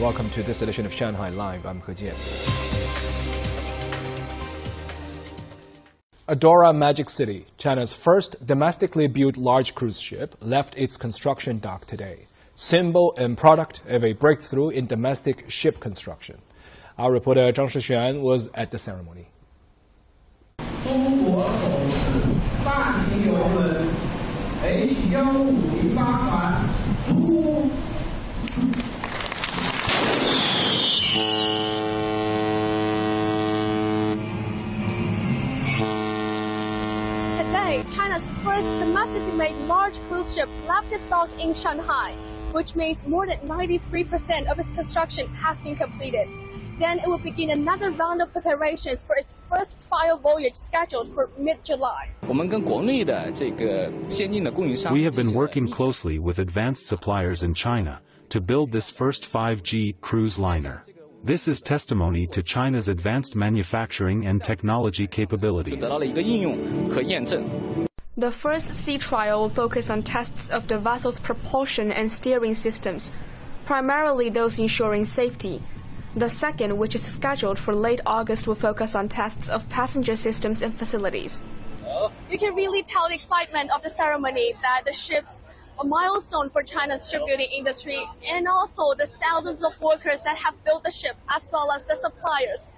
Welcome to this edition of Shanghai Live. I'm He Jian. Adora Magic City, China's first domestically built large cruise ship, left its construction dock today, symbol and product of a breakthrough in domestic ship construction. Our reporter Zhang Shixuan was at the ceremony. Today, China's first domestically made large cruise ship left its dock in Shanghai, which means more than 93% of its construction has been completed. Then it will begin another round of preparations for its first trial voyage scheduled for mid-July. We have been working closely with advanced suppliers in China to build this first 5G cruise liner. This is testimony to China's advanced manufacturing and technology capabilities. The first sea trial will focus on tests of the vessel's propulsion and steering systems, primarily those ensuring safety. The second, which is scheduled for late August, will focus on tests of passenger systems and facilities. You can really tell the excitement of the ceremony that the ship's a milestone for China's shipbuilding industry and also the thousands of workers that have built the ship as well as the suppliers.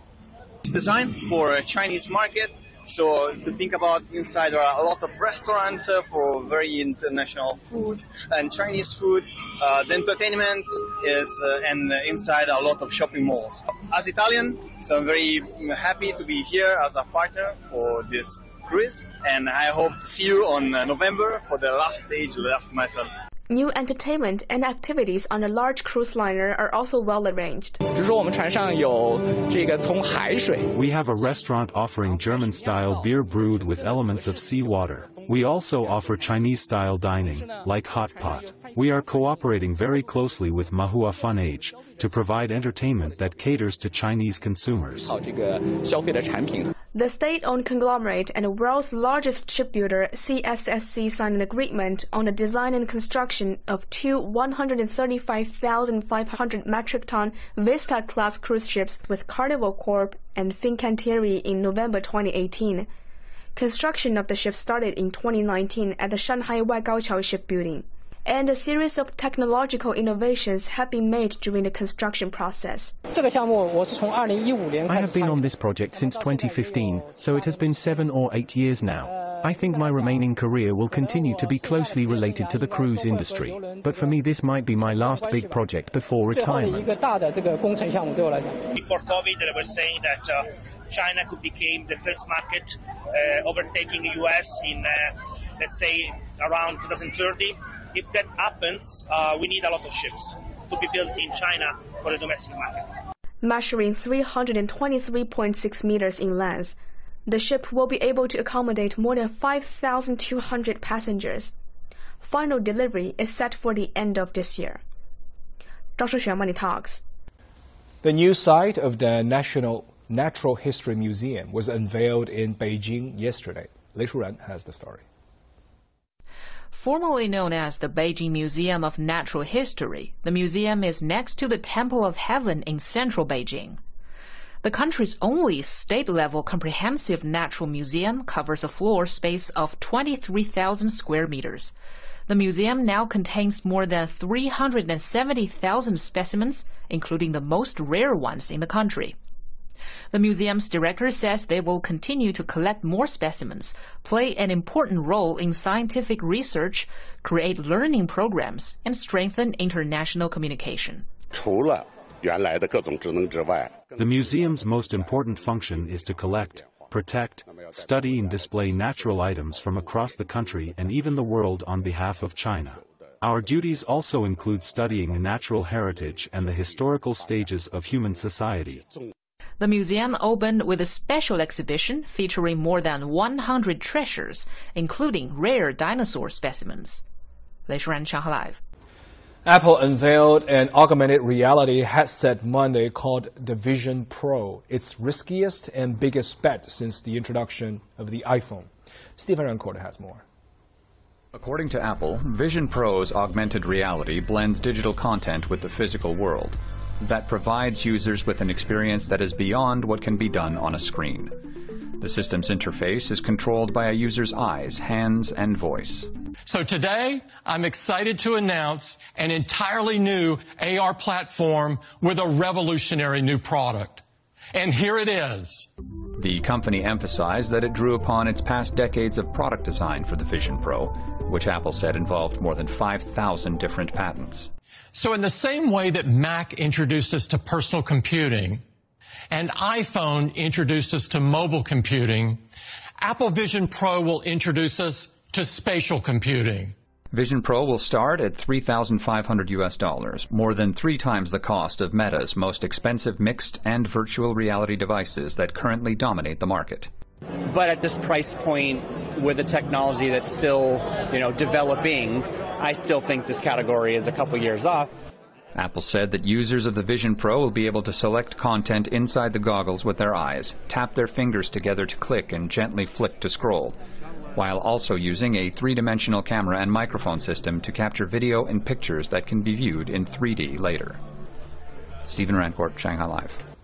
It's designed for a Chinese market. So to think about inside, there are a lot of restaurants uh, for very international food and Chinese food. Uh, the entertainment is, uh, and inside a lot of shopping malls. As Italian, so I'm very happy to be here as a partner for this Chris, and I hope to see you on uh, November for the last stage, the last marathon. New entertainment and activities on a large cruise liner are also well arranged. We have a restaurant offering German style beer brewed with elements of seawater. We also offer Chinese style dining, like hot pot. We are cooperating very closely with Mahua Fun Age to provide entertainment that caters to Chinese consumers. The state-owned conglomerate and the world's largest shipbuilder CSSC signed an agreement on the design and construction of two 135,500 metric ton Vista-class cruise ships with Carnival Corp and Fincantieri in November 2018. Construction of the ship started in 2019 at the Shanghai Waigaoqiao shipbuilding and a series of technological innovations have been made during the construction process. I have been on this project since 2015, so it has been seven or eight years now. I think my remaining career will continue to be closely related to the cruise industry, but for me this might be my last big project before retirement. Before COVID, they were saying that uh, China could become the first market uh, overtaking the US in, uh, let's say, around 2030 if that happens, uh, we need a lot of ships to be built in China for the domestic market. Measuring 323.6 meters in length, the ship will be able to accommodate more than 5,200 passengers. Final delivery is set for the end of this year. Zhang Shixuan Money Talks. The new site of the National Natural History Museum was unveiled in Beijing yesterday. Li Shuren has the story. Formerly known as the Beijing Museum of Natural History, the museum is next to the Temple of Heaven in central Beijing. The country's only state-level comprehensive natural museum covers a floor space of 23,000 square meters. The museum now contains more than 370,000 specimens, including the most rare ones in the country. The museum's director says they will continue to collect more specimens, play an important role in scientific research, create learning programs, and strengthen international communication. The museum's most important function is to collect, protect, study and display natural items from across the country and even the world on behalf of China. Our duties also include studying natural heritage and the historical stages of human society. The museum opened with a special exhibition featuring more than 100 treasures, including rare dinosaur specimens. Lei Shuren, Shanghai Live. Apple unveiled an augmented reality headset Monday called the Vision Pro, its riskiest and biggest bet since the introduction of the iPhone. Stephen Rancourt has more. According to Apple, Vision Pro's augmented reality blends digital content with the physical world. That provides users with an experience that is beyond what can be done on a screen. The system's interface is controlled by a user's eyes, hands, and voice. So today, I'm excited to announce an entirely new AR platform with a revolutionary new product. And here it is. The company emphasized that it drew upon its past decades of product design for the Vision Pro, which Apple said involved more than 5,000 different patents. So in the same way that Mac introduced us to personal computing, and iPhone introduced us to mobile computing, Apple Vision Pro will introduce us to spatial computing. Vision Pro will start at 3,500 US dollars, more than three times the cost of Meta's most expensive mixed and virtual reality devices that currently dominate the market. But at this price point, with a technology that's still, you know, developing, I still think this category is a couple years off. Apple said that users of the Vision Pro will be able to select content inside the goggles with their eyes, tap their fingers together to click and gently flick to scroll, while also using a three-dimensional camera and microphone system to capture video and pictures that can be viewed in 3D later. Stephen Rancourt, Shanghai Live.